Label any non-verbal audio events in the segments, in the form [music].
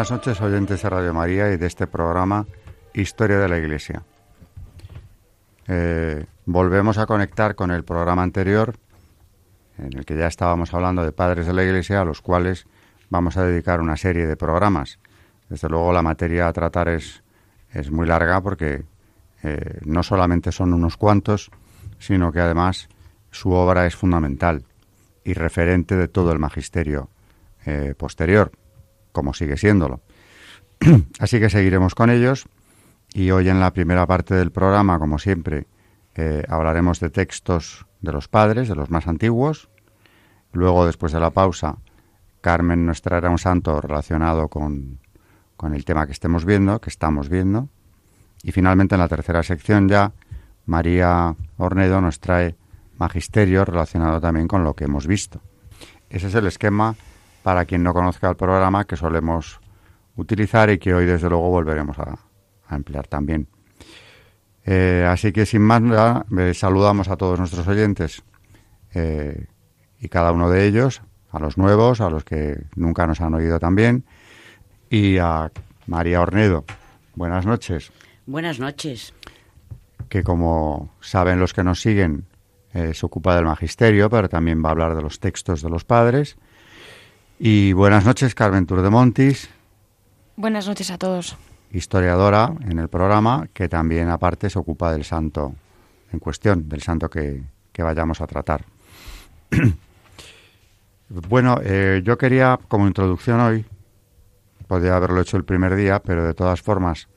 Buenas noches, oyentes de Radio María y de este programa Historia de la Iglesia. Eh, volvemos a conectar con el programa anterior, en el que ya estábamos hablando de padres de la Iglesia, a los cuales vamos a dedicar una serie de programas. Desde luego la materia a tratar es, es muy larga porque eh, no solamente son unos cuantos, sino que además su obra es fundamental y referente de todo el magisterio eh, posterior como sigue siéndolo. [clears throat] Así que seguiremos con ellos y hoy en la primera parte del programa, como siempre, eh, hablaremos de textos de los padres, de los más antiguos. Luego, después de la pausa, Carmen nos traerá un santo relacionado con, con el tema que estemos viendo, que estamos viendo. Y finalmente, en la tercera sección ya, María Ornedo nos trae magisterio relacionado también con lo que hemos visto. Ese es el esquema para quien no conozca el programa que solemos utilizar y que hoy desde luego volveremos a, emplear también. Eh, así que sin más nada, saludamos a todos nuestros oyentes eh, y cada uno de ellos, a los nuevos, a los que nunca nos han oído también, y a María Ornedo. Buenas noches. Buenas noches. Que como saben los que nos siguen, eh, se ocupa del magisterio, pero también va a hablar de los textos de los padres y buenas noches, Carmen Turdemontis. Buenas noches a todos. Historiadora en el programa, que también aparte se ocupa del santo en cuestión, del santo que, vayamos a tratar. [clears throat] bueno, eh, yo quería, como introducción hoy, podría haberlo hecho el primer día, pero de todas formas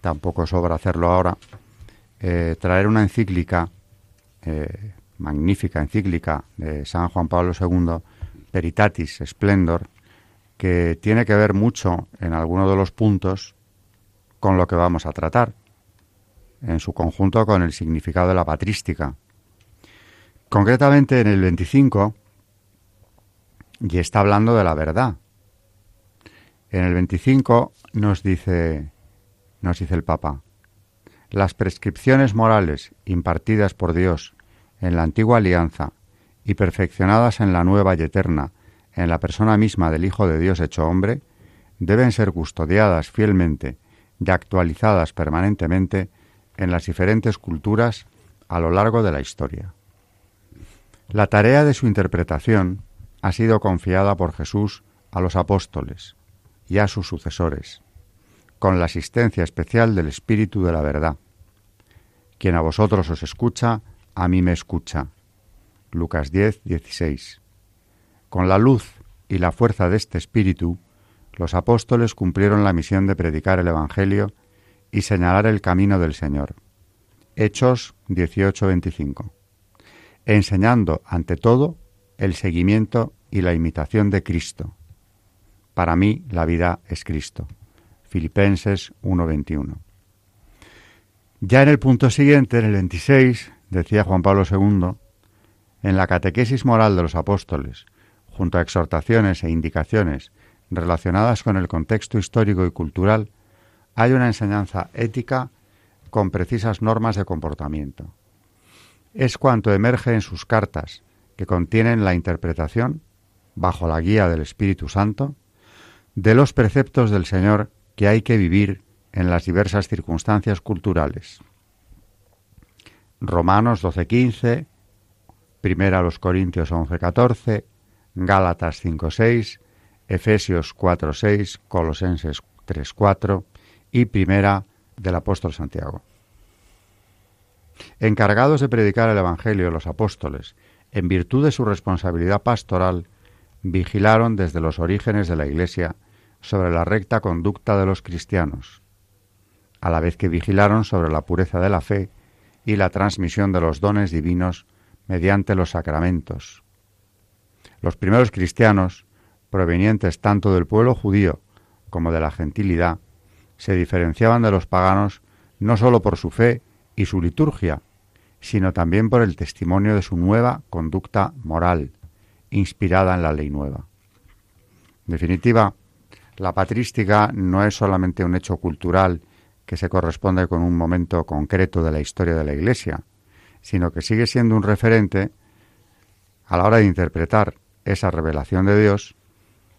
tampoco sobra hacerlo ahora, eh, traer una encíclica, eh, magnífica encíclica de San Juan Pablo II, Peritatis Splendor, que tiene que ver mucho en alguno de los puntos con lo que vamos a tratar, en su conjunto con el significado de la patrística. Concretamente en el 25, y está hablando de la verdad. En el 25 nos dice, nos dice el Papa, las prescripciones morales impartidas por Dios en la antigua alianza y perfeccionadas en la nueva y eterna, en la persona misma del Hijo de Dios hecho hombre, deben ser custodiadas fielmente y actualizadas permanentemente en las diferentes culturas a lo largo de la historia. La tarea de su interpretación ha sido confiada por Jesús a los apóstoles y a sus sucesores, con la asistencia especial del Espíritu de la verdad. Quien a vosotros os escucha, a mí me escucha, Lucas 10, 16. Con la luz y la fuerza de este espíritu, los apóstoles cumplieron la misión de predicar el Evangelio y señalar el camino del Señor. Hechos 18, 25. Enseñando, ante todo, el seguimiento y la imitación de Cristo. Para mí la vida es Cristo. Filipenses 1:21. Ya en el punto siguiente, en el 26, decía Juan Pablo II, en la catequesis moral de los apóstoles, junto a exhortaciones e indicaciones relacionadas con el contexto histórico y cultural, hay una enseñanza ética con precisas normas de comportamiento. Es cuanto emerge en sus cartas, que contienen la interpretación, bajo la guía del Espíritu Santo, de los preceptos del Señor que hay que vivir en las diversas circunstancias culturales. Romanos 12:15, Primera a los Corintios 11-14, Gálatas 5-6, Efesios 4-6, Colosenses 3-4 y Primera del Apóstol Santiago. Encargados de predicar el Evangelio los apóstoles, en virtud de su responsabilidad pastoral, vigilaron desde los orígenes de la Iglesia sobre la recta conducta de los cristianos, a la vez que vigilaron sobre la pureza de la fe y la transmisión de los dones divinos mediante los sacramentos. Los primeros cristianos, provenientes tanto del pueblo judío como de la gentilidad, se diferenciaban de los paganos no sólo por su fe y su liturgia, sino también por el testimonio de su nueva conducta moral, inspirada en la ley nueva. En definitiva, la patrística no es solamente un hecho cultural que se corresponde con un momento concreto de la historia de la Iglesia, sino que sigue siendo un referente a la hora de interpretar esa revelación de Dios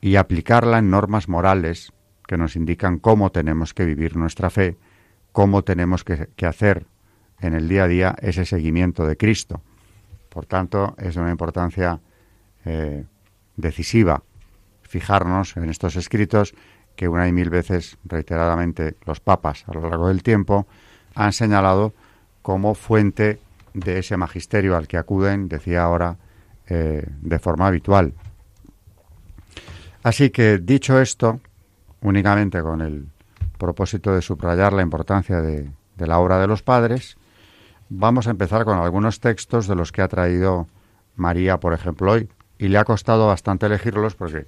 y aplicarla en normas morales que nos indican cómo tenemos que vivir nuestra fe, cómo tenemos que, hacer en el día a día ese seguimiento de Cristo. Por tanto, es de una importancia eh, decisiva fijarnos en estos escritos que una y mil veces reiteradamente los papas a lo largo del tiempo han señalado como fuente de ese magisterio al que acuden, decía ahora, eh, de forma habitual. Así que, dicho esto, únicamente con el propósito de subrayar la importancia de, la obra de los padres, vamos a empezar con algunos textos de los que ha traído María, por ejemplo, hoy. Y le ha costado bastante elegirlos porque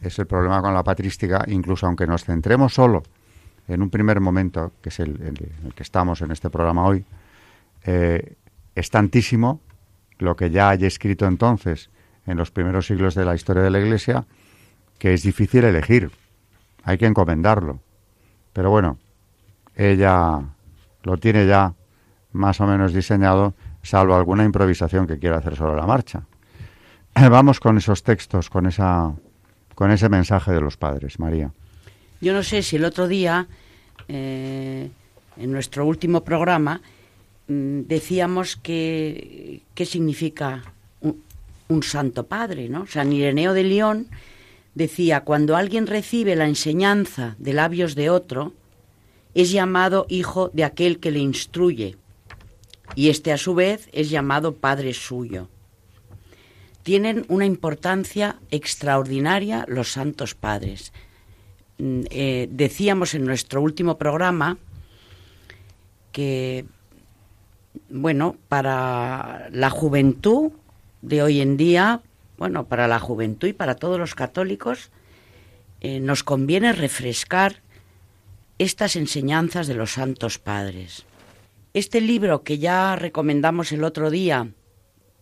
es el problema con la patrística, incluso aunque nos centremos solo en un primer momento, que es el, el, que estamos en este programa hoy, eh, es tantísimo lo que ya haya escrito entonces en los primeros siglos de la historia de la Iglesia que es difícil elegir. Hay que encomendarlo. Pero bueno, ella lo tiene ya más o menos diseñado, salvo alguna improvisación que quiera hacer sobre la marcha. [clears throat] Vamos con esos textos, con esa con ese mensaje de los padres, María. Yo no sé si el otro día, eh, en nuestro último programa, decíamos que qué significa un, un, santo padre, ¿no? San Ireneo de León decía, cuando alguien recibe la enseñanza de labios de otro, es llamado hijo de aquel que le instruye, y este a su vez es llamado padre suyo tienen una importancia extraordinaria los santos padres. Mm, eh, decíamos en nuestro último programa que, bueno, para la juventud de hoy en día, bueno, para la juventud y para todos los católicos, eh, nos conviene refrescar estas enseñanzas de los santos padres. Este libro que ya recomendamos el otro día,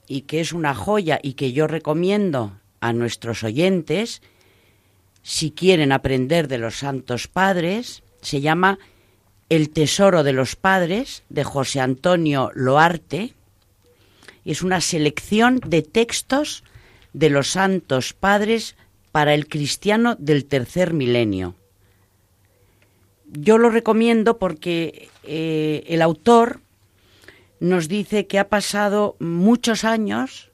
y que es una joya y que yo recomiendo a nuestros oyentes, si quieren aprender de los santos padres, se llama El Tesoro de los Padres de José Antonio Loarte. Es una selección de textos de los santos padres para el cristiano del tercer milenio. Yo lo recomiendo porque eh, el autor nos dice que ha pasado muchos años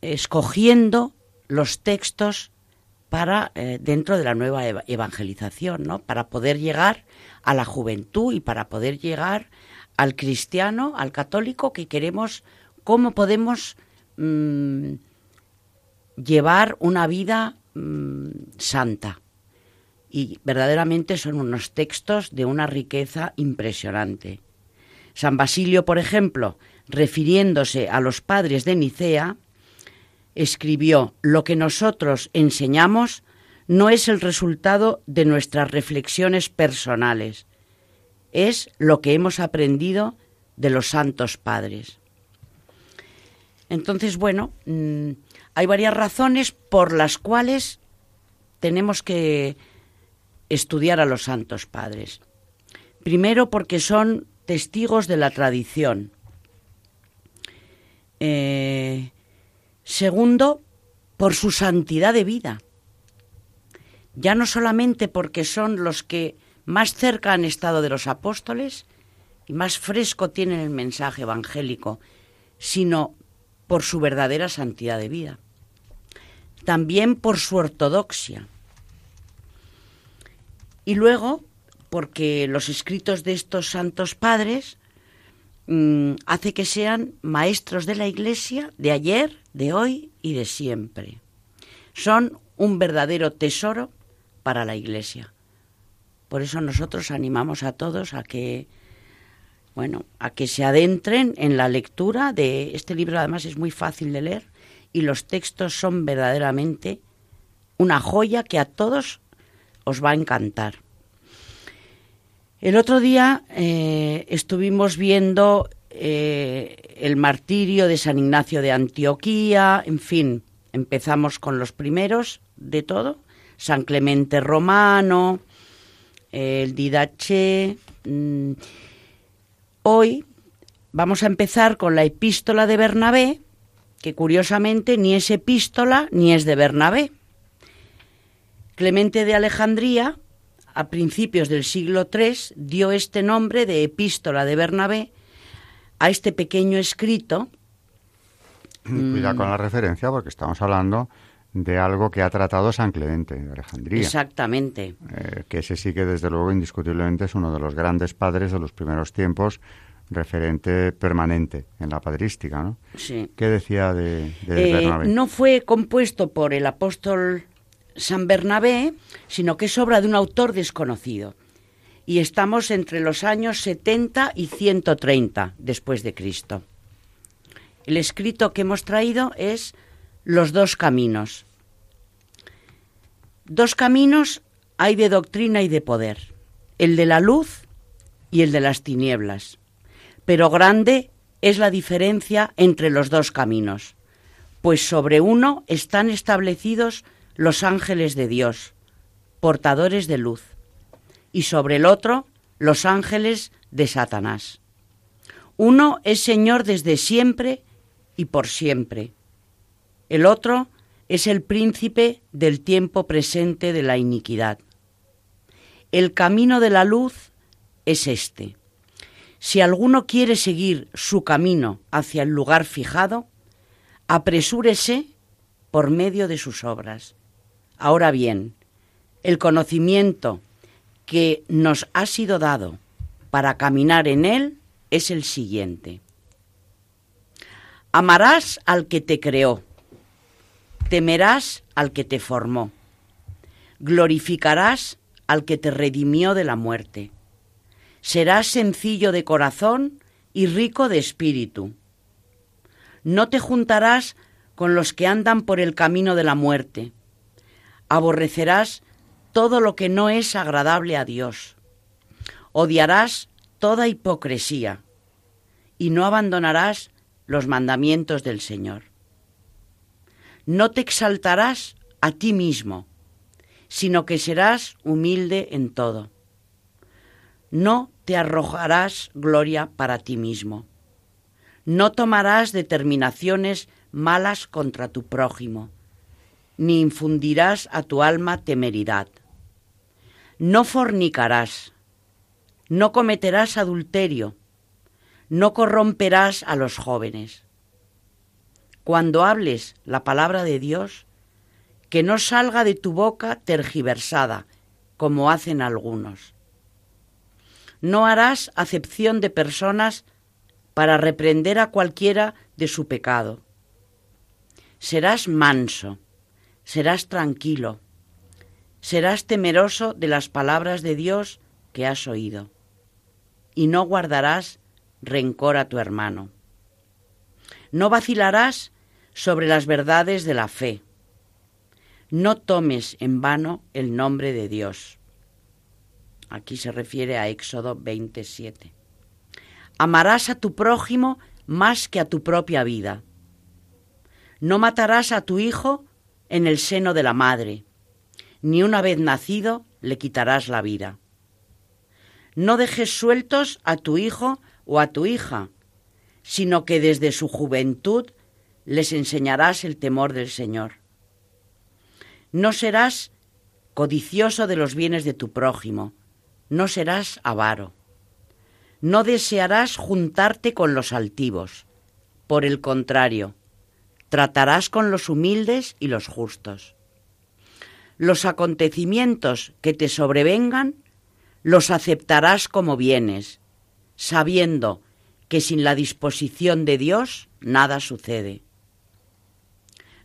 escogiendo los textos para eh, dentro de la nueva evangelización, ¿no? Para poder llegar a la juventud y para poder llegar al cristiano, al católico que queremos, cómo podemos mm, llevar una vida mm, santa. Y verdaderamente son unos textos de una riqueza impresionante. San Basilio, por ejemplo, refiriéndose a los padres de Nicea, escribió, lo que nosotros enseñamos no es el resultado de nuestras reflexiones personales, es lo que hemos aprendido de los santos padres. Entonces, bueno, mm, hay varias razones por las cuales tenemos que estudiar a los santos padres. Primero porque son testigos de la tradición. Eh, segundo, por su santidad de vida. Ya no solamente porque son los que más cerca han estado de los apóstoles y más fresco tienen el mensaje evangélico, sino por su verdadera santidad de vida. También por su ortodoxia. Y luego porque los escritos de estos santos padres mm, hace que sean maestros de la Iglesia de ayer, de hoy y de siempre. Son un verdadero tesoro para la Iglesia. Por eso nosotros animamos a todos a que bueno, a que se adentren en la lectura de este libro además es muy fácil de leer y los textos son verdaderamente una joya que a todos os va a encantar. El otro día eh, estuvimos viendo eh, el martirio de San Ignacio de Antioquía, en fin, empezamos con los primeros de todo, San Clemente Romano, el Didache. Mm, hoy vamos a empezar con la epístola de Bernabé, que curiosamente ni es epístola ni es de Bernabé. Clemente de Alejandría, a principios del siglo III, dio este nombre de epístola de Bernabé a este pequeño escrito. Cuidado con la referencia porque estamos hablando de algo que ha tratado San Clemente de Alejandría. Exactamente. Eh, que ese sí que desde luego indiscutiblemente es uno de los grandes padres de los primeros tiempos, referente permanente en la padrística, ¿no? Sí. ¿Qué decía de, de Eh, Bernabé? no fue compuesto por el apóstol San Bernabé, sino que es obra de un autor desconocido. Y estamos entre los años 70 y 130 después de Cristo. El escrito que hemos traído es Los dos caminos. Dos caminos hay de doctrina y de poder, el de la luz y el de las tinieblas. Pero grande es la diferencia entre los dos caminos, pues sobre uno están establecidos los ángeles de Dios, portadores de luz, y sobre el otro los ángeles de Satanás. Uno es Señor desde siempre y por siempre. El otro es el príncipe del tiempo presente de la iniquidad. El camino de la luz es este. Si alguno quiere seguir su camino hacia el lugar fijado, apresúrese por medio de sus obras. Ahora bien, el conocimiento que nos ha sido dado para caminar en él es el siguiente. Amarás al que te creó, temerás al que te formó, glorificarás al que te redimió de la muerte, serás sencillo de corazón y rico de espíritu. No te juntarás con los que andan por el camino de la muerte, aborrecerás todo lo que no es agradable a Dios, odiarás toda hipocresía y no abandonarás los mandamientos del Señor. No te exaltarás a ti mismo, sino que serás humilde en todo. No te arrojarás gloria para ti mismo. No tomarás determinaciones malas contra tu prójimo, ni infundirás a tu alma temeridad. No fornicarás, no cometerás adulterio, no corromperás a los jóvenes. Cuando hables la palabra de Dios, que no salga de tu boca tergiversada, como hacen algunos. No harás acepción de personas para reprender a cualquiera de su pecado. Serás manso, serás tranquilo, serás temeroso de las palabras de Dios que has oído, y no guardarás rencor a tu hermano. No vacilarás sobre las verdades de la fe. No tomes en vano el nombre de Dios. Aquí se refiere a Éxodo 27. Amarás a tu prójimo más que a tu propia vida. No matarás a tu hijo en el seno de la madre, ni una vez nacido le quitarás la vida. No dejes sueltos a tu hijo o a tu hija, sino que desde su juventud les enseñarás el temor del Señor. No serás codicioso de los bienes de tu prójimo, no serás avaro. No desearás juntarte con los altivos. Por el contrario, tratarás con los humildes y los justos. Los acontecimientos que te sobrevengan los aceptarás como bienes, sabiendo que sin la disposición de Dios nada sucede.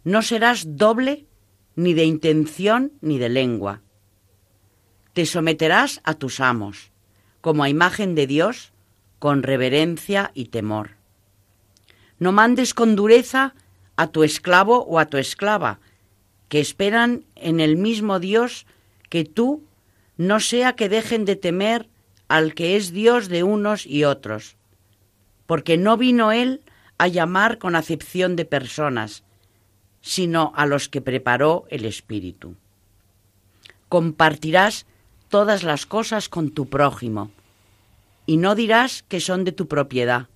No serás doble ni de intención ni de lengua. Te someterás a tus amos, como a imagen de Dios, con reverencia y temor. No mandes con dureza a tu esclavo o a tu esclava, que esperan en el mismo Dios que tú, no sea que dejen de temer al que es Dios de unos y otros, porque no vino Él a llamar con acepción de personas, sino a los que preparó el Espíritu. Compartirás todas las cosas con tu prójimo, y no dirás que son de tu propiedad,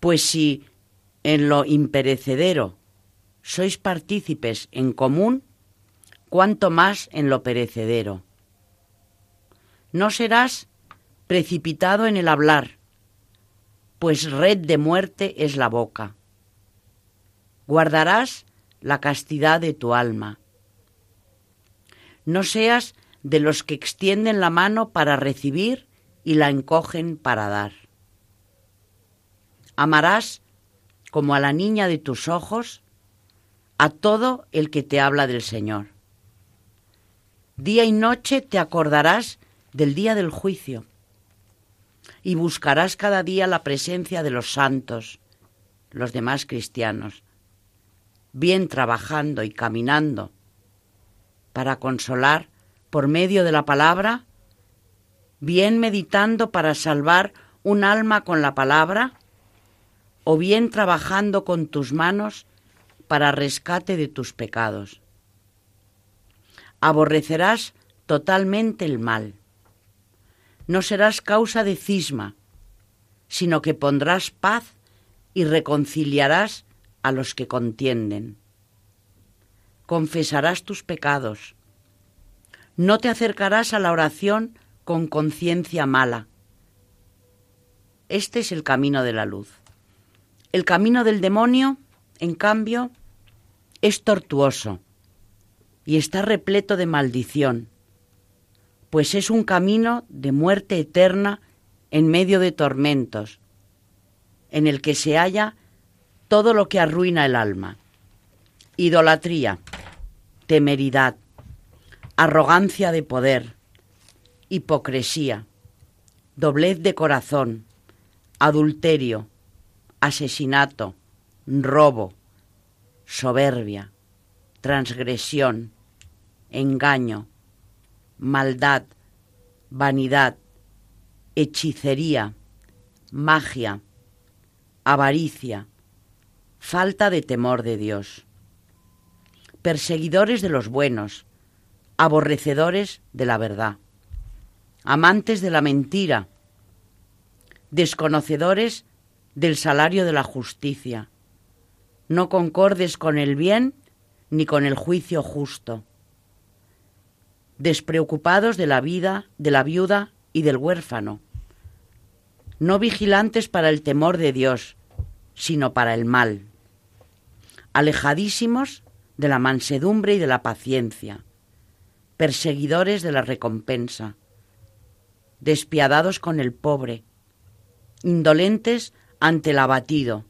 pues si en lo imperecedero sois partícipes en común, cuanto más en lo perecedero. No serás precipitado en el hablar, pues red de muerte es la boca. Guardarás la castidad de tu alma. No seas de los que extienden la mano para recibir y la encogen para dar. Amarás como a la niña de tus ojos a todo el que te habla del Señor. Día y noche te acordarás del día del juicio y buscarás cada día la presencia de los santos, los demás cristianos, bien trabajando y caminando para consolar por medio de la palabra, bien meditando para salvar un alma con la palabra, o bien trabajando con tus manos para rescate de tus pecados. Aborrecerás totalmente el mal no serás causa de cisma, sino que pondrás paz y reconciliarás a los que contienden. Confesarás tus pecados. No te acercarás a la oración con conciencia mala. Este es el camino de la luz. El camino del demonio, en cambio, es tortuoso y está repleto de maldición pues es un camino de muerte eterna en medio de tormentos, en el que se halla todo lo que arruina el alma. Idolatría, temeridad, arrogancia de poder, hipocresía, doblez de corazón, adulterio, asesinato, robo, soberbia, transgresión, engaño, maldad, vanidad, hechicería, magia, avaricia, falta de temor de Dios, perseguidores de los buenos, aborrecedores de la verdad, amantes de la mentira, desconocedores del salario de la justicia, no concordes con el bien ni con el juicio justo. Despreocupados de la vida, de la viuda y del huérfano, no vigilantes para el temor de Dios, sino para el mal, alejadísimos de la mansedumbre y de la paciencia, perseguidores de la recompensa, despiadados con el pobre, indolentes ante el abatido,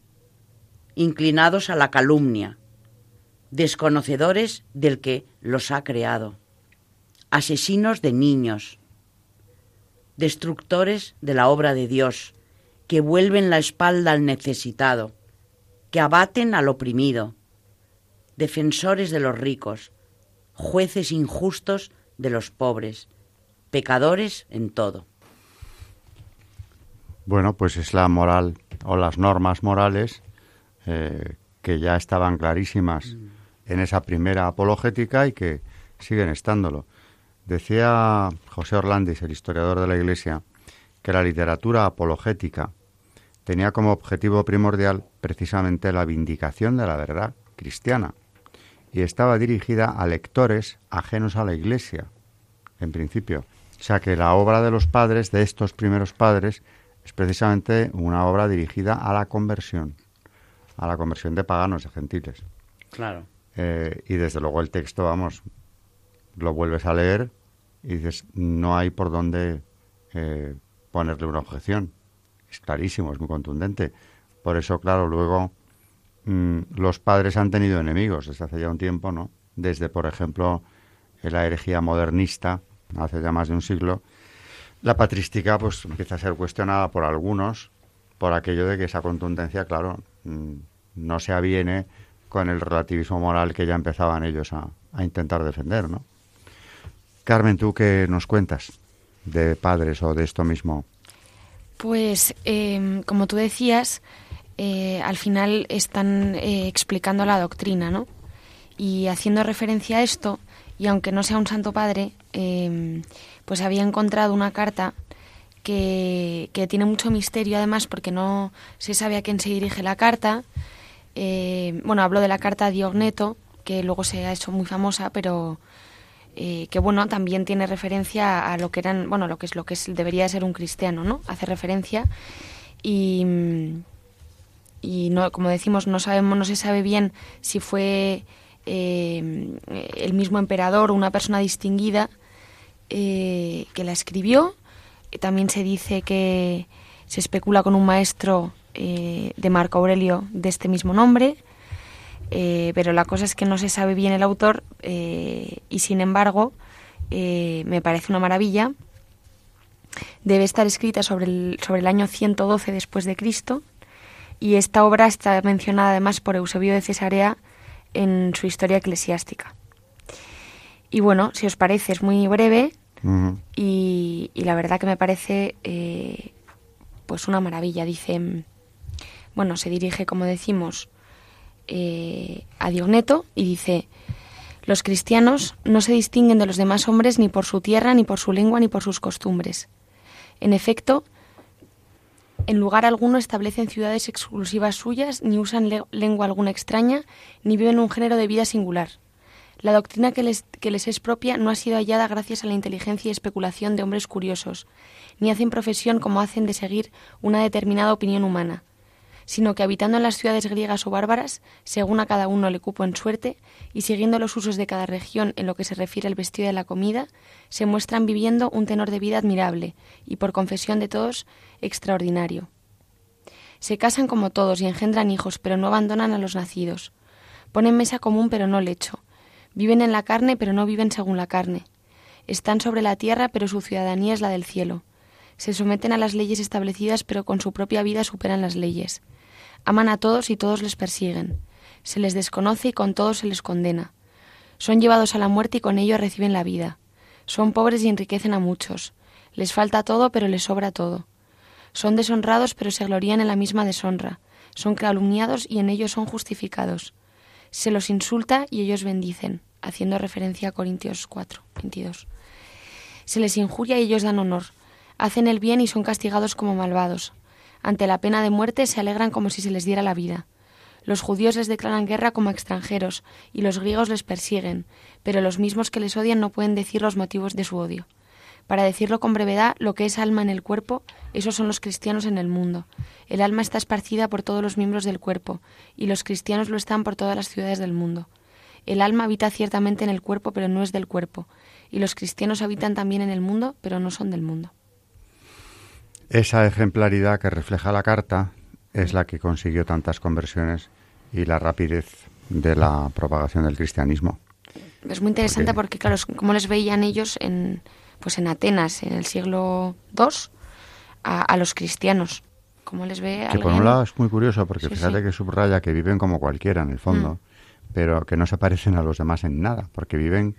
inclinados a la calumnia, desconocedores del que los ha creado asesinos de niños, destructores de la obra de Dios, que vuelven la espalda al necesitado, que abaten al oprimido, defensores de los ricos, jueces injustos de los pobres, pecadores en todo. Bueno, pues es la moral o las normas morales eh, que ya estaban clarísimas en esa primera apologética y que siguen estándolo. Decía José Orlandis, el historiador de la Iglesia, que la literatura apologética tenía como objetivo primordial precisamente la vindicación de la verdad cristiana y estaba dirigida a lectores ajenos a la Iglesia, en principio. O sea que la obra de los padres, de estos primeros padres, es precisamente una obra dirigida a la conversión, a la conversión de paganos, de gentiles. Claro. Eh, y desde luego el texto, vamos, lo vuelves a leer y dices, no hay por dónde eh, ponerle una objeción. Es clarísimo, es muy contundente. Por eso, claro, luego mm, los padres han tenido enemigos desde hace ya un tiempo, ¿no? Desde, por ejemplo, la herejía modernista, hace ya más de un siglo, la patrística pues empieza a ser cuestionada por algunos por aquello de que esa contundencia, claro, mm, no se aviene con el relativismo moral que ya empezaban ellos a, a intentar defender, ¿no? Carmen, ¿tú qué nos cuentas? de padres o de esto mismo? Pues, em, como tú decías, eh, al final están eh, explicando la doctrina, ¿no? Y haciendo referencia a esto, y aunque no sea un santo padre, em, pues había encontrado una carta que, tiene mucho misterio además porque no se sabe a quién se dirige la carta. Eh, bueno, hablo de la carta a Diogneto, que luego se ha hecho muy famosa, pero eh, que bueno, también tiene referencia a lo que eran, bueno, lo que es lo que es, debería ser un cristiano, ¿no? Hace referencia y y no, como decimos, no sabemos, no se sabe bien si fue eh, el mismo emperador una persona distinguida que la escribió también se dice que se especula con un maestro eh, de Marco Aurelio de este mismo nombre, eh, pero la cosa es que no se sabe bien el autor eh, y sin embargo me parece una maravilla. Debe estar escrita sobre el, sobre el año 112 después de Cristo y esta obra está mencionada además por Eusebio de Cesarea en su historia eclesiástica. Y bueno, si os parece, es muy breve, y, la verdad que me parece eh, pues una maravilla. Dice, bueno, se dirige, como decimos, eh, a Diogneto y dice, los cristianos no se distinguen de los demás hombres ni por su tierra, ni por su lengua, ni por sus costumbres. En efecto, en lugar alguno establecen ciudades exclusivas suyas, ni usan lengua alguna extraña, ni viven un género de vida singular. La doctrina que les, que les es propia no ha sido hallada gracias a la inteligencia y especulación de hombres curiosos, ni hacen profesión como hacen de seguir una determinada opinión humana, sino que habitando en las ciudades griegas o bárbaras, según a cada uno le cupo en suerte, y siguiendo los usos de cada región en lo que se refiere al vestido de la comida, se muestran viviendo un tenor de vida admirable y, por confesión de todos, extraordinario. Se casan como todos y engendran hijos, pero no abandonan a los nacidos. Ponen mesa común, pero no lecho Viven en la carne, pero no viven según la carne. Están sobre la tierra, pero su ciudadanía es la del cielo. Se someten a las leyes establecidas, pero con su propia vida superan las leyes. Aman a todos y todos les persiguen. Se les desconoce y con todos se les condena. Son llevados a la muerte y con ello reciben la vida. Son pobres y enriquecen a muchos. Les falta todo, pero les sobra todo. Son deshonrados, pero se glorían en la misma deshonra. Son calumniados y en ello son justificados se los insulta y ellos bendicen, haciendo referencia a Corintios 4, 22. Se les injuria y ellos dan honor, hacen el bien y son castigados como malvados. Ante la pena de muerte se alegran como si se les diera la vida. Los judíos les declaran guerra como extranjeros y los griegos les persiguen, pero los mismos que les odian no pueden decir los motivos de su odio. Para decirlo con brevedad, lo que es alma en el cuerpo, esos son los cristianos en el mundo. El alma está esparcida por todos los miembros del cuerpo, y los cristianos lo están por todas las ciudades del mundo. El alma habita ciertamente en el cuerpo, pero no es del cuerpo, y los cristianos habitan también en el mundo, pero no son del mundo. Esa ejemplaridad que refleja la carta es la que consiguió tantas conversiones y la rapidez de la propagación del cristianismo. Es muy interesante porque, claro, como les veían ellos en, pues en Atenas en el siglo II a, los cristianos. ¿Cómo les ve Que por un lado es muy curioso porque fíjate que subraya que viven como cualquiera en el fondo, mm. pero que no se parecen a los demás en nada, porque viven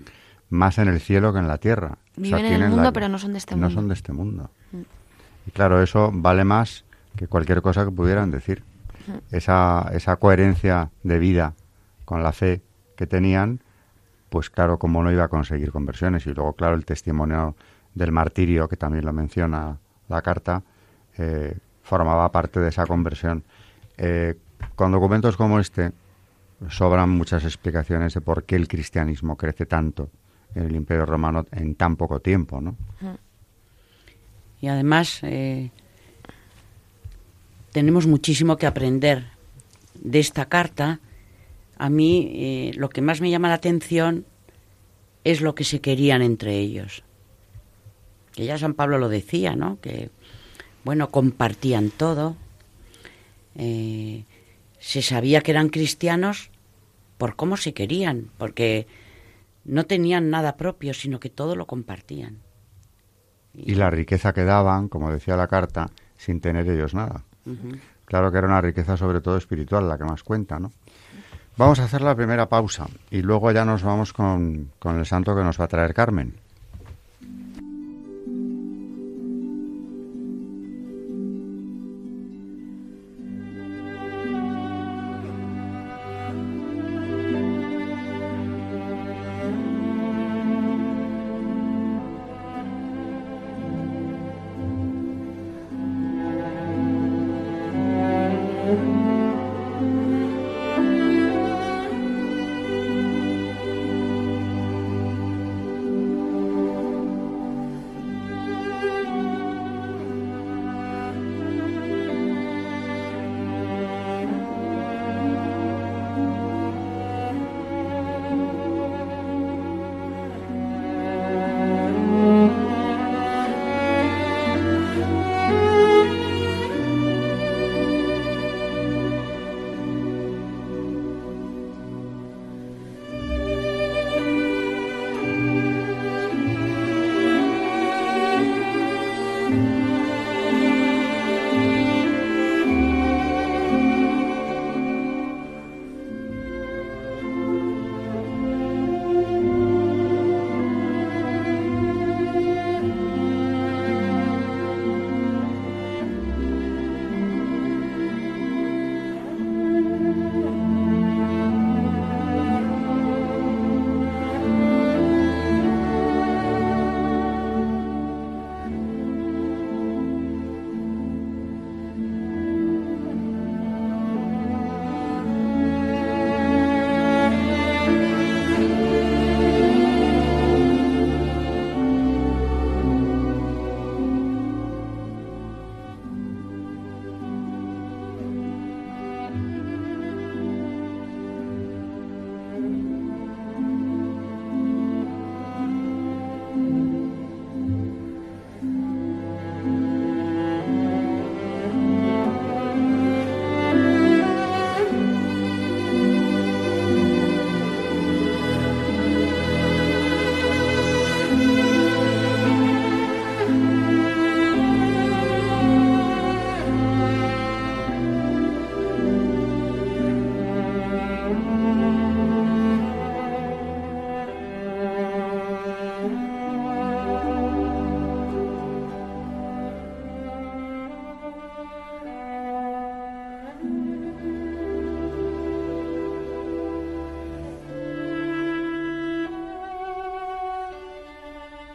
más en el cielo que en la tierra. Viven en el mundo, pero no son de este mundo. No son de este mundo. Mm. Y claro, eso vale más que cualquier cosa que pudieran decir. Esa, esa coherencia de vida con la fe que tenían pues claro, como no iba a conseguir conversiones. Y luego, claro, el testimonio del martirio, que también lo menciona la carta, eh, formaba parte de esa conversión. Eh, con documentos como este, sobran muchas explicaciones de por qué el cristianismo crece tanto en el Imperio Romano en tan poco tiempo, ¿no? Y además eh, tenemos muchísimo que aprender de esta carta a mí eh, lo que más me llama la atención es lo que se querían entre ellos. Que ya San Pablo lo decía, ¿no? Que, bueno, compartían todo. Eh, se sabía que eran cristianos por cómo se querían, porque no tenían nada propio, sino que todo lo compartían. Y, la riqueza que daban, como decía la carta, sin tener ellos nada. Claro que era una riqueza sobre todo espiritual la que más cuenta, ¿no? Vamos a hacer la primera pausa y luego ya nos vamos con, con el santo que nos va a traer Carmen.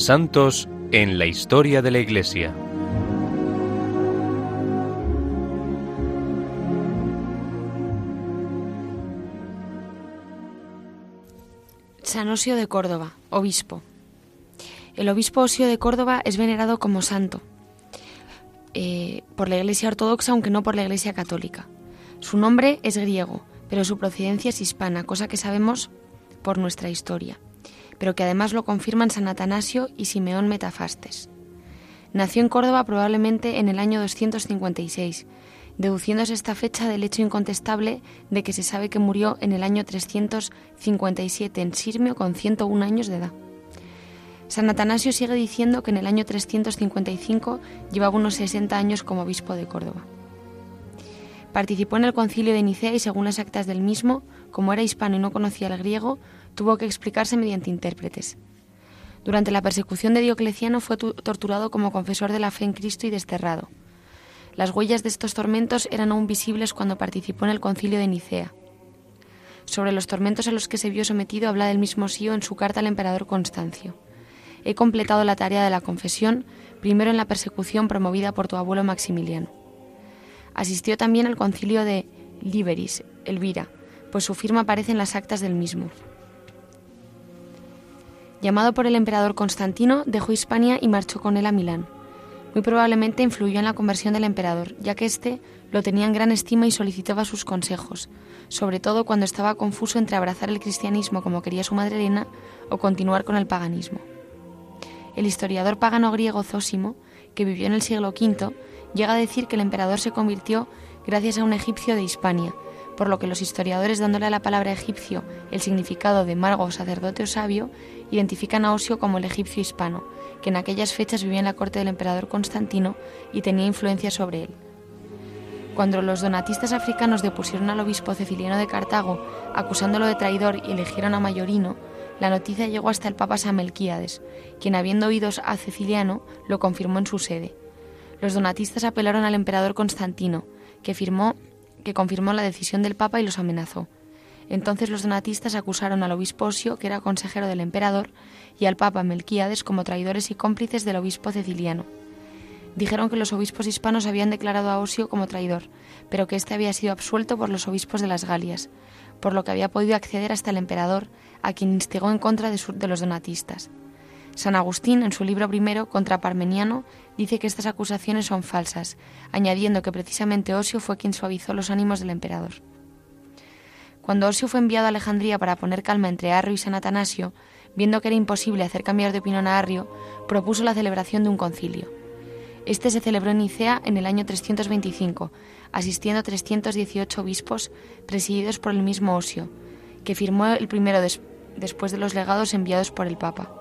Santos en la historia de la Iglesia. San Osio de Córdoba, obispo. El obispo Osio de Córdoba es venerado como santo eh, por la Iglesia Ortodoxa, aunque no por la Iglesia Católica. Su nombre es griego, pero su procedencia es hispana, cosa que sabemos por nuestra historia pero que además lo confirman San Atanasio y Simeón Metafastes. Nació en Córdoba probablemente en el año 256, deduciéndose esta fecha del hecho incontestable de que se sabe que murió en el año 357 en Sirmio con 101 años de edad. San Atanasio sigue diciendo que en el año 355 llevaba unos 60 años como obispo de Córdoba. Participó en el concilio de Nicea y según las actas del mismo, como era hispano y no conocía el griego, tuvo que explicarse mediante intérpretes. Durante la persecución de Diocleciano fue torturado como confesor de la fe en Cristo y desterrado. Las huellas de estos tormentos eran aún visibles cuando participó en el concilio de Nicea. Sobre los tormentos a los que se vio sometido habla del mismo Sío en su carta al emperador Constancio. He completado la tarea de la confesión, primero en la persecución promovida por tu abuelo Maximiliano. Asistió también al concilio de Liberis, Elvira, pues su firma aparece en las actas del mismo. Llamado por el emperador Constantino, dejó Hispania y marchó con él a Milán. Muy probablemente influyó en la conversión del emperador, ya que éste lo tenía en gran estima y solicitaba sus consejos, sobre todo cuando estaba confuso entre abrazar el cristianismo como quería su madre Elena o continuar con el paganismo. El historiador pagano griego Zósimo, que vivió en el siglo V, llega a decir que el emperador se convirtió gracias a un egipcio de Hispania, por lo que los historiadores dándole a la palabra egipcio el significado de mago, sacerdote o sabio, identifican a Osio como el egipcio hispano, que en aquellas fechas vivía en la corte del emperador Constantino y tenía influencia sobre él. Cuando los donatistas africanos depusieron al obispo Ceciliano de Cartago, acusándolo de traidor y eligieron a Mayorino, la noticia llegó hasta el papa Samelquíades, quien habiendo oído a Ceciliano lo confirmó en su sede. Los donatistas apelaron al emperador Constantino, que firmó que confirmó la decisión del Papa y los amenazó. Entonces los donatistas acusaron al obispo Osio, que era consejero del emperador, y al Papa Melquíades como traidores y cómplices del obispo ceciliano. Dijeron que los obispos hispanos habían declarado a Osio como traidor, pero que éste había sido absuelto por los obispos de las Galias, por lo que había podido acceder hasta el emperador, a quien instigó en contra de, de los donatistas. San Agustín, en su libro primero, contra Parmeniano, dice que estas acusaciones son falsas, añadiendo que precisamente Osio fue quien suavizó los ánimos del emperador. Cuando Osio fue enviado a Alejandría para poner calma entre Arrio y San Atanasio, viendo que era imposible hacer cambiar de opinión a Arrio, propuso la celebración de un concilio. Este se celebró en Nicea en el año 325, asistiendo 318 obispos presididos por el mismo Osio, que firmó el primero después de los legados enviados por el Papa.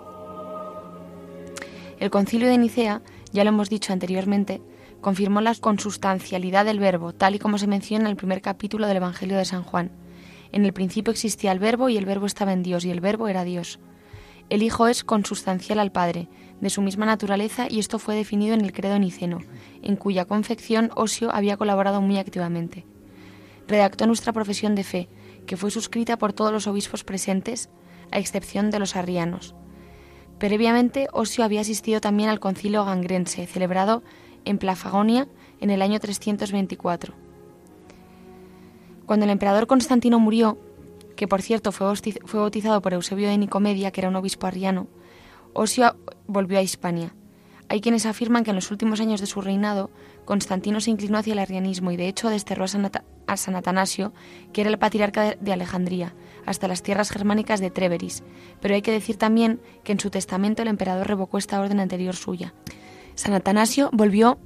El concilio de Nicea, ya lo hemos dicho anteriormente, confirmó la consustancialidad del verbo, tal y como se menciona en el primer capítulo del Evangelio de San Juan. En el principio existía el verbo y el verbo estaba en Dios y el verbo era Dios. El Hijo es consustancial al Padre, de su misma naturaleza, y esto fue definido en el credo niceno, en cuya confección Osio había colaborado muy activamente. Redactó nuestra profesión de fe, que fue suscrita por todos los obispos presentes, a excepción de los arrianos. Previamente, Osio había asistido también al concilio gangrense, celebrado en Plafagonia en el año 324. Cuando el emperador Constantino murió, que por cierto fue bautizado por Eusebio de Nicomedia, que era un obispo arriano, Osio volvió a Hispania. Hay quienes afirman que en los últimos años de su reinado, Constantino se inclinó hacia el arrianismo y de hecho desterró a San, Atanasio, que era el patriarca de Alejandría, hasta las tierras germánicas de Treveris, pero hay que decir también que en su testamento el emperador revocó esta orden anterior suya. San Atanasio volvió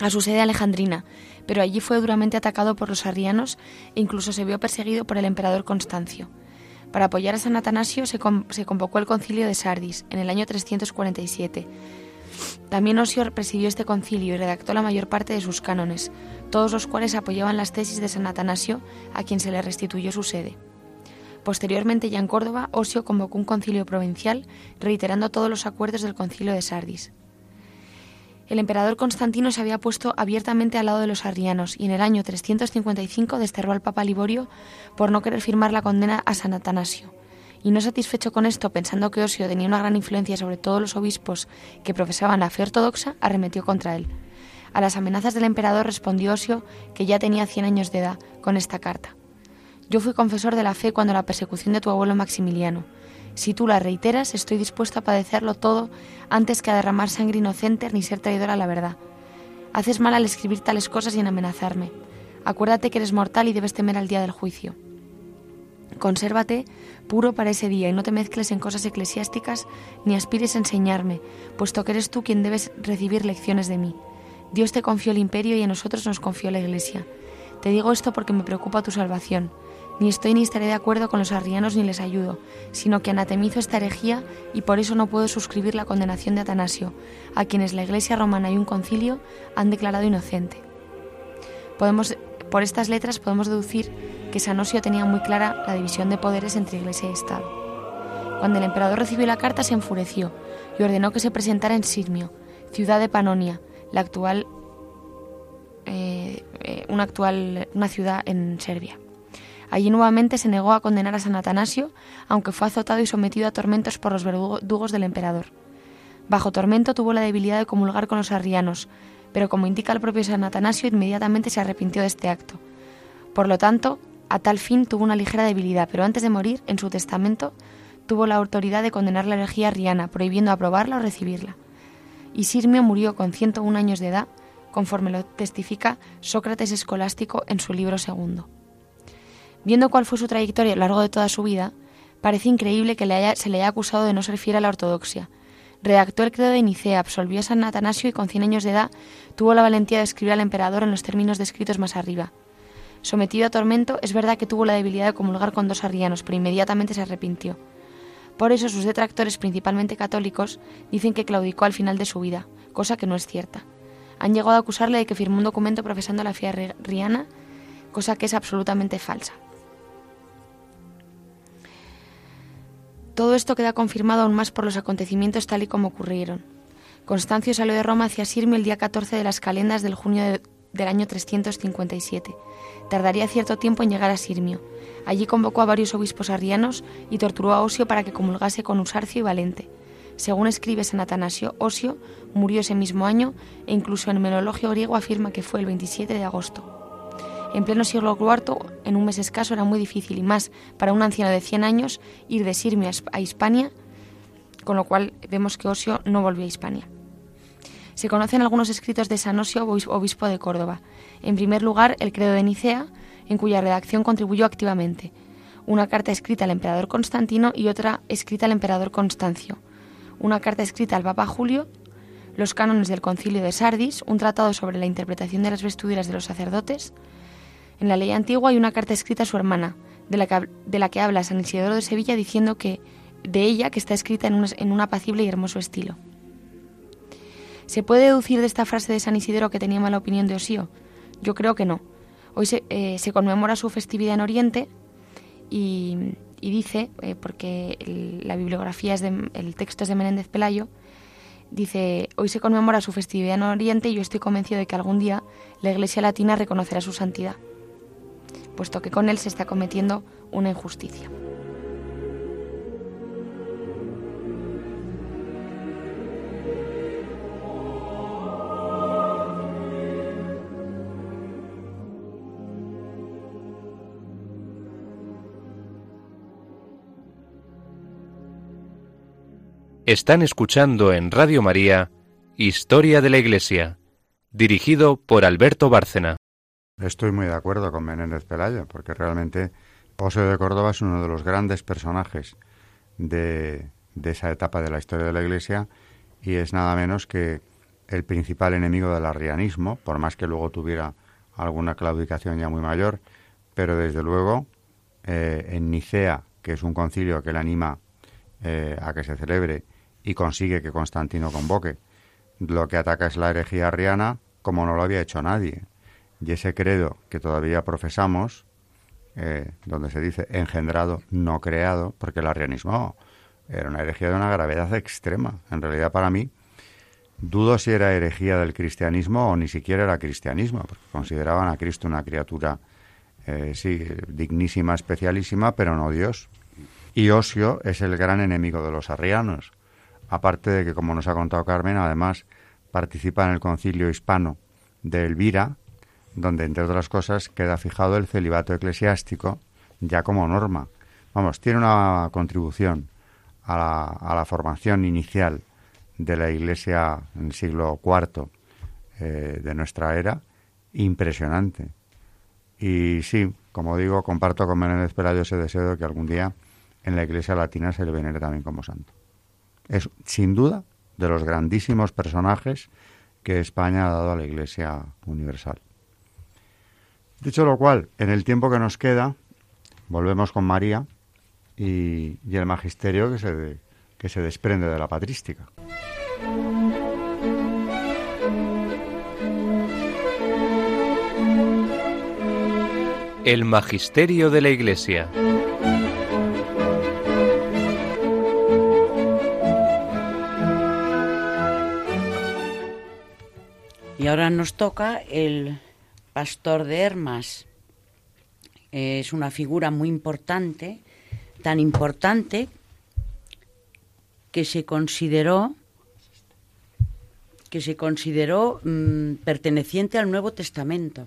a su sede alejandrina, pero allí fue duramente atacado por los arrianos e incluso se vio perseguido por el emperador Constancio. Para apoyar a San Atanasio se, convocó el concilio de Sardis en el año 347. También Osio presidió este concilio y redactó la mayor parte de sus cánones, todos los cuales apoyaban las tesis de San Atanasio, a quien se le restituyó su sede. Posteriormente, ya en Córdoba, Osio convocó un concilio provincial, reiterando todos los acuerdos del concilio de Sardis. El emperador Constantino se había puesto abiertamente al lado de los arrianos y en el año 355 desterró al Papa Liborio por no querer firmar la condena a San Atanasio. Y no satisfecho con esto, pensando que Osio tenía una gran influencia sobre todos los obispos que profesaban la fe ortodoxa, arremetió contra él. A las amenazas del emperador respondió Osio que ya tenía 100 años de edad con esta carta. Yo fui confesor de la fe cuando la persecución de tu abuelo Maximiliano si tú la reiteras, estoy dispuesto a padecerlo todo antes que a derramar sangre inocente ni ser traidor a la verdad. Haces mal al escribir tales cosas y en amenazarme. Acuérdate que eres mortal y debes temer al día del juicio. Consérvate puro para ese día y no te mezcles en cosas eclesiásticas ni aspires a enseñarme, puesto que eres tú quien debes recibir lecciones de mí. Dios te confió el imperio y a nosotros nos confió la Iglesia. Te digo esto porque me preocupa tu salvación. Ni estoy ni estaré de acuerdo con los arrianos ni les ayudo, sino que anatemizo esta herejía y por eso no puedo suscribir la condenación de Atanasio, a quienes la Iglesia romana y un concilio han declarado inocente. Podemos, por estas letras podemos deducir que Sanosio tenía muy clara la división de poderes entre Iglesia y Estado. Cuando el emperador recibió la carta se enfureció y ordenó que se presentara en Sirmio, ciudad de Panonia, la actual, eh, eh, una, actual, una ciudad en Serbia. Allí nuevamente se negó a condenar a San Atanasio, aunque fue azotado y sometido a tormentos por los verdugos del emperador. Bajo tormento tuvo la debilidad de comulgar con los arrianos, pero como indica el propio San Atanasio, inmediatamente se arrepintió de este acto. Por lo tanto, a tal fin tuvo una ligera debilidad, pero antes de morir, en su testamento, tuvo la autoridad de condenar la herejía arriana, prohibiendo aprobarla o recibirla. Y Sirmio murió con 101 años de edad, conforme lo testifica Sócrates Escolástico en su libro segundo. Viendo cuál fue su trayectoria a lo largo de toda su vida, parece increíble que se le haya acusado de no ser fiel a la ortodoxia. Redactó el credo de Nicea, absolvió a San Atanasio y con 100 años de edad tuvo la valentía de escribir al emperador en los términos descritos más arriba. Sometido a tormento, es verdad que tuvo la debilidad de comulgar con dos arrianos, pero inmediatamente se arrepintió. Por eso sus detractores, principalmente católicos, dicen que claudicó al final de su vida, cosa que no es cierta. Han llegado a acusarle de que firmó un documento profesando la fe riana, cosa que es absolutamente falsa. Todo esto queda confirmado aún más por los acontecimientos tal y como ocurrieron. Constancio salió de Roma hacia Sirmio el día 14 de las calendas del junio del año 357. Tardaría cierto tiempo en llegar a Sirmio. Allí convocó a varios obispos arrianos y torturó a Osio para que comulgase con Usarcio y Valente. Según escribe San Atanasio, Osio murió ese mismo año e incluso en el melologio griego afirma que fue el 27 de agosto. En pleno siglo IV, en un mes escaso, era muy difícil y más para un anciano de 100 años ir de Sirmia a Hispania, con lo cual vemos que Osio no volvió a Hispania. Se conocen algunos escritos de San Osio, obispo de Córdoba. En primer lugar, el Credo de Nicea, en cuya redacción contribuyó activamente. Una carta escrita al emperador Constantino y otra escrita al emperador Constancio. Una carta escrita al Papa Julio, los cánones del Concilio de Sardis, un tratado sobre la interpretación de las vestiduras de los sacerdotes, en la ley antigua hay una carta escrita a su hermana, de la que, habla San Isidoro de Sevilla diciendo que de ella que está escrita en un, en un apacible y hermoso estilo. ¿Se puede deducir de esta frase de San Isidoro que tenía mala opinión de Osío? Yo creo que no. Hoy se, eh, conmemora su festividad en Oriente y, dice, eh, porque la bibliografía es de, el texto es de Menéndez Pelayo, dice, hoy se conmemora su festividad en Oriente y yo estoy convencido de que algún día la Iglesia Latina reconocerá su santidad puesto que con él se está cometiendo una injusticia. Están escuchando en Radio María Historia de la Iglesia, dirigido por Alberto Bárcena. Estoy muy de acuerdo con Menéndez Pelayo, porque realmente Oseo de Córdoba es uno de los grandes personajes de, esa etapa de la historia de la Iglesia y es nada menos que el principal enemigo del arrianismo, por más que luego tuviera alguna claudicación ya muy mayor, pero desde luego eh, en Nicea, que es un concilio que le anima eh, a que se celebre y consigue que Constantino convoque, lo que ataca es la herejía arriana como no lo había hecho nadie. Y ese credo que todavía profesamos, eh, donde se dice engendrado, no creado, porque el arrianismo era una herejía de una gravedad extrema. En realidad, para mí, dudo si era herejía del cristianismo o ni siquiera era cristianismo, porque consideraban a Cristo una criatura, eh, sí, dignísima, especialísima, pero no Dios. Y Osio es el gran enemigo de los arrianos. Aparte de que, como nos ha contado Carmen, además participa en el concilio hispano de Elvira, donde, entre otras cosas, queda fijado el celibato eclesiástico ya como norma. Vamos, tiene una contribución a la, formación inicial de la Iglesia en el siglo IV eh, de nuestra era, impresionante. Y sí, como digo, comparto con Menéndez Pelayo ese deseo de que algún día en la Iglesia latina se le venere también como santo. Es, sin duda, de los grandísimos personajes que España ha dado a la Iglesia universal. Dicho lo cual, en el tiempo que nos queda, volvemos con María y, el magisterio que se, que se desprende de la patrística. El magisterio de la Iglesia. Y ahora nos toca el pastor de Hermas. Es una figura muy importante tan importante que se consideró que se consideró mm, perteneciente al Nuevo Testamento.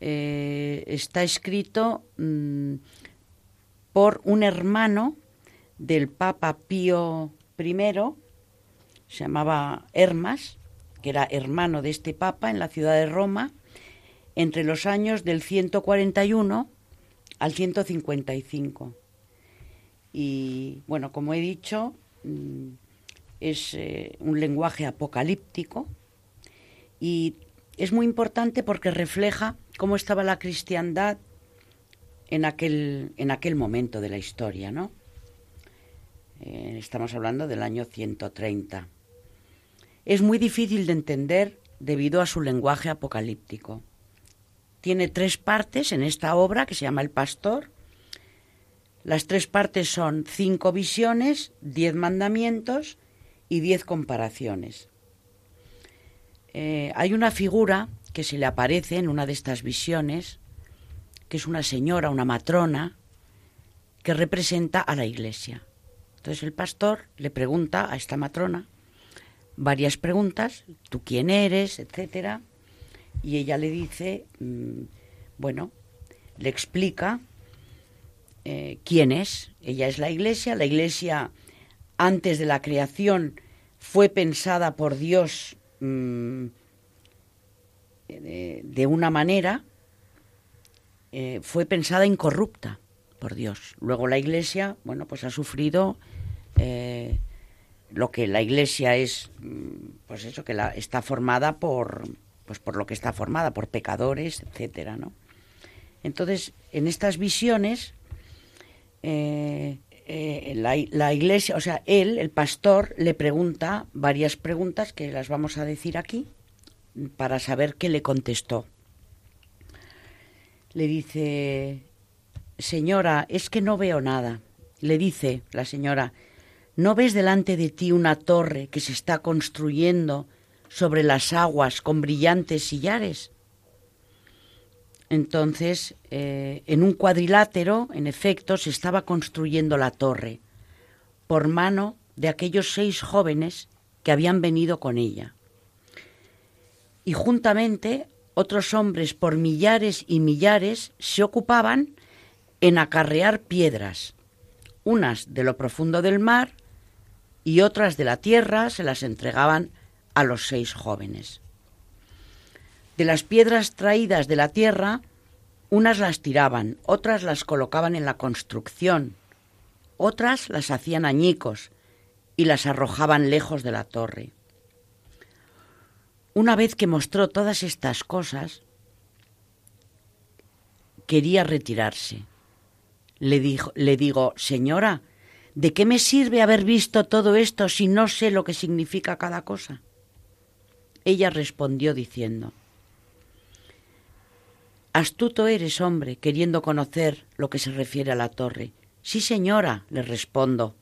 Eh, está escrito mm, por un hermano del Papa Pío I, se llamaba Hermas, que era hermano de este Papa en la ciudad de Roma, entre los años del 141 al 155. Y bueno, como he dicho, mm, es eh, un lenguaje apocalíptico y es muy importante porque refleja cómo estaba la cristiandad en aquel, en aquel momento de la historia, ¿no? Eh, estamos hablando del año 130. Es muy difícil de entender debido a su lenguaje apocalíptico. Tiene tres partes en esta obra que se llama El Pastor. Las tres partes son cinco visiones, diez mandamientos y diez comparaciones. Eh, hay una figura que se le aparece en una de estas visiones, que es una señora, una matrona, que representa a la iglesia. Entonces el pastor le pregunta a esta matrona varias preguntas, ¿tú quién eres?, etcétera, y ella le dice, mm, bueno, le explica eh, quién es. Ella es la iglesia. La iglesia, antes de la creación, fue pensada por Dios mm, de, una manera, eh, fue pensada incorrupta por Dios. Luego la iglesia, bueno, pues ha sufrido eh, lo que la iglesia es, mm, pues eso, que la, está formada por pues por lo que está formada, por pecadores, etcétera, ¿no? Entonces, en estas visiones, eh, eh, la, iglesia, o sea, él, el pastor, le pregunta varias preguntas que las vamos a decir aquí para saber qué le contestó. Le dice, señora, es que no veo nada. Le dice la señora, ¿no ves delante de ti una torre que se está construyendo sobre las aguas con brillantes sillares. Entonces, eh, en un cuadrilátero, en efecto, se estaba construyendo la torre, por mano de aquellos seis jóvenes que habían venido con ella. Y juntamente otros hombres por millares y millares se ocupaban en acarrear piedras, unas de lo profundo del mar y otras de la tierra se las entregaban a los seis jóvenes. De las piedras traídas de la tierra, unas las tiraban, otras las colocaban en la construcción, otras las hacían añicos y las arrojaban lejos de la torre. Una vez que mostró todas estas cosas, quería retirarse. Le, dijo, le digo, señora, ¿de qué me sirve haber visto todo esto si no sé lo que significa cada cosa? Ella respondió diciendo, Astuto eres, hombre, queriendo conocer lo que se refiere a la torre. Sí, señora, le respondo.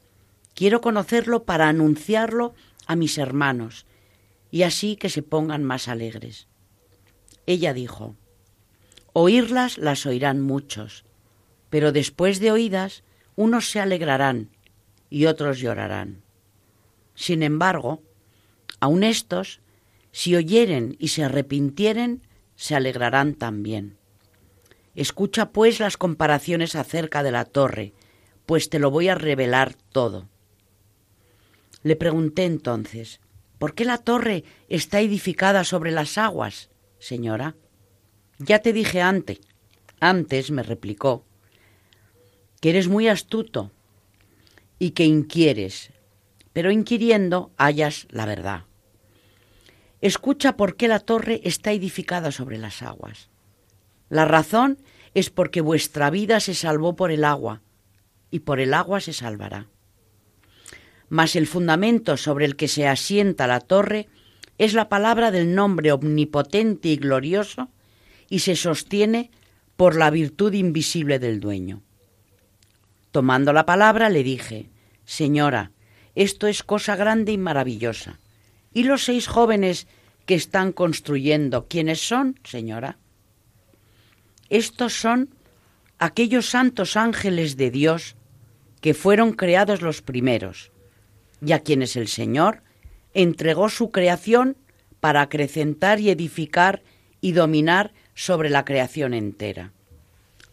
Quiero conocerlo para anunciarlo a mis hermanos y así que se pongan más alegres. Ella dijo, Oírlas las oirán muchos, pero después de oídas unos se alegrarán y otros llorarán. Sin embargo, aun estos, si oyeren y se arrepintieren, se alegrarán también. Escucha pues las comparaciones acerca de la torre, pues te lo voy a revelar todo. Le pregunté entonces, ¿por qué la torre está edificada sobre las aguas, señora? Ya te dije antes, antes me replicó, que eres muy astuto y que inquieres, pero inquiriendo hallas la verdad. Escucha por qué la torre está edificada sobre las aguas. La razón es porque vuestra vida se salvó por el agua, y por el agua se salvará. Mas el fundamento sobre el que se asienta la torre es la palabra del nombre omnipotente y glorioso y se sostiene por la virtud invisible del dueño. Tomando la palabra le dije, Señora, esto es cosa grande y maravillosa. ¿Y los seis jóvenes que están construyendo, quiénes son, señora? Estos son aquellos santos ángeles de Dios que fueron creados los primeros y a quienes el Señor entregó su creación para acrecentar y edificar y dominar sobre la creación entera.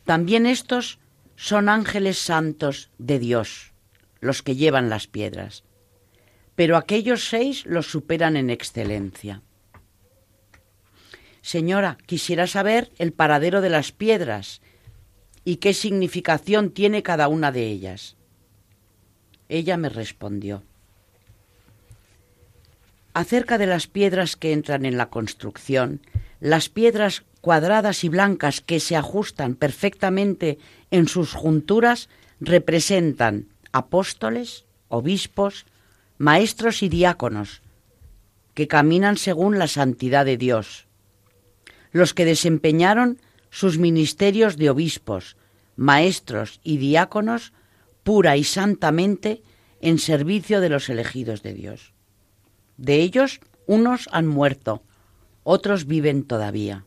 También estos son ángeles santos de Dios, los que llevan las piedras, pero aquellos seis los superan en excelencia. Señora, quisiera saber el paradero de las piedras y qué significación tiene cada una de ellas. Ella me respondió, acerca de las piedras que entran en la construcción, las piedras cuadradas y blancas que se ajustan perfectamente en sus junturas representan apóstoles, obispos, maestros y diáconos, que caminan según la santidad de Dios, los que desempeñaron sus ministerios de obispos, maestros y diáconos pura y santamente en servicio de los elegidos de Dios. De ellos unos han muerto, otros viven todavía.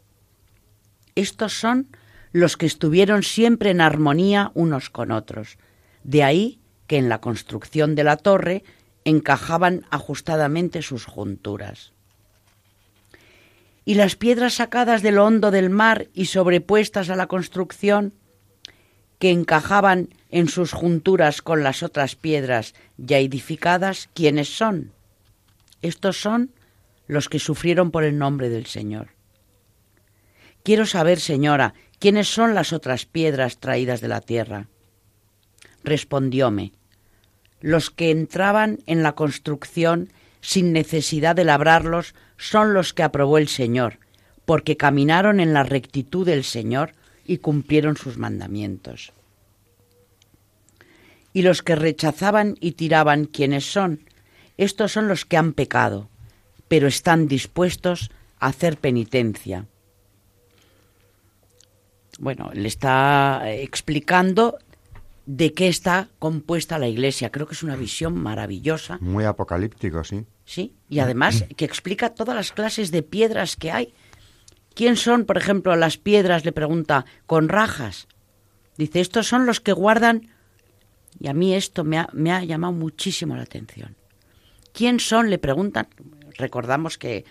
Estos son los que estuvieron siempre en armonía unos con otros. De ahí que en la construcción de la torre encajaban ajustadamente sus junturas. Y las piedras sacadas del hondo del mar y sobrepuestas a la construcción, que encajaban en sus junturas con las otras piedras ya edificadas, ¿quiénes son? Estos son los que sufrieron por el nombre del Señor. Quiero saber, señora, quiénes son las otras piedras traídas de la tierra. Respondióme, los que entraban en la construcción sin necesidad de labrarlos son los que aprobó el Señor, porque caminaron en la rectitud del Señor y cumplieron sus mandamientos. Y los que rechazaban y tiraban, ¿quiénes son? Estos son los que han pecado, pero están dispuestos a hacer penitencia bueno, le está eh, explicando de qué está compuesta la iglesia. Creo que es una visión maravillosa. Muy apocalíptico, sí. Sí, y además [clears throat] que explica todas las clases de piedras que hay. ¿Quién son, por ejemplo, las piedras? Le pregunta, con rajas. Dice, estos son los que guardan... Y a mí esto me ha, me ha llamado muchísimo la atención. ¿Quién son? Le preguntan. Recordamos que,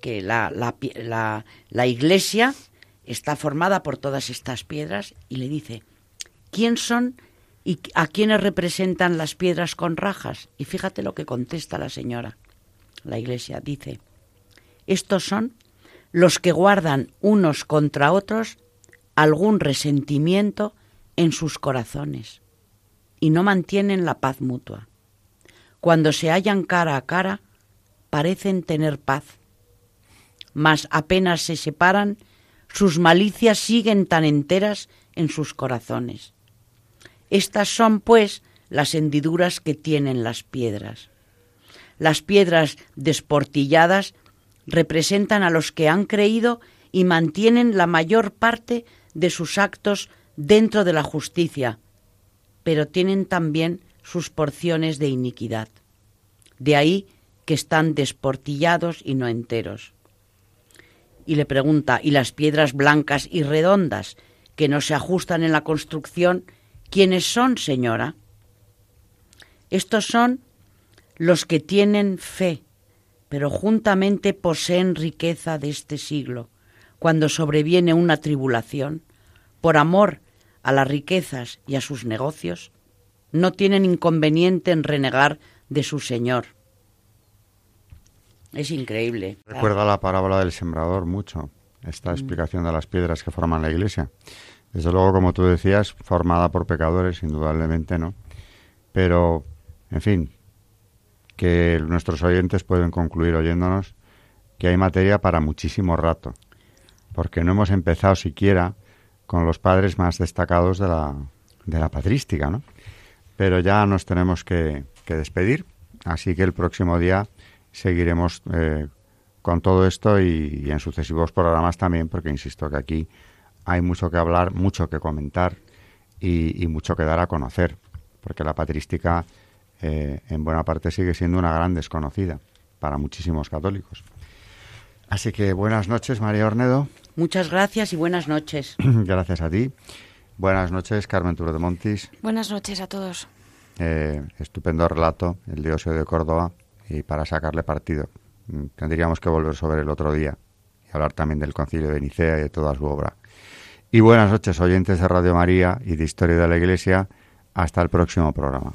que la, la, la, la iglesia está formada por todas estas piedras y le dice, ¿quién son y a quiénes representan las piedras con rajas? Y fíjate lo que contesta la señora. La iglesia dice, estos son los que guardan unos contra otros algún resentimiento en sus corazones y no mantienen la paz mutua. Cuando se hallan cara a cara, parecen tener paz, mas apenas se separan, sus malicias siguen tan enteras en sus corazones. Estas son, pues, las hendiduras que tienen las piedras. Las piedras desportilladas representan a los que han creído y mantienen la mayor parte de sus actos dentro de la justicia, pero tienen también sus porciones de iniquidad. De ahí que están desportillados y no enteros. Y le pregunta, ¿y las piedras blancas y redondas que no se ajustan en la construcción, quiénes son, señora? Estos son los que tienen fe, pero juntamente poseen riqueza de este siglo. Cuando sobreviene una tribulación, por amor a las riquezas y a sus negocios, no tienen inconveniente en renegar de su Señor. Es increíble. Recuerda la parábola del sembrador mucho, esta mm. explicación de las piedras que forman la iglesia. Desde luego, como tú decías, formada por pecadores, indudablemente, ¿no? Pero, en fin, que nuestros oyentes pueden concluir oyéndonos que hay materia para muchísimo rato, porque no hemos empezado siquiera con los padres más destacados de la, de la patrística, ¿no? Pero ya nos tenemos que, despedir, así que el próximo día seguiremos eh, con todo esto y, en sucesivos programas también, porque insisto que aquí hay mucho que hablar, mucho que comentar y, mucho que dar a conocer, porque la patrística eh, en buena parte sigue siendo una gran desconocida para muchísimos católicos. Así que buenas noches, María Ornedo. Muchas gracias y buenas noches. [clears throat] gracias a ti. Buenas noches, Carmen Turo de Montis. Buenas noches a todos. Eh, estupendo relato, el diosio de Córdoba, y para sacarle partido. Mm, tendríamos que volver sobre el otro día y hablar también del concilio de Nicea y de toda su obra. Y buenas noches, oyentes de Radio María y de Historia de la Iglesia. Hasta el próximo programa.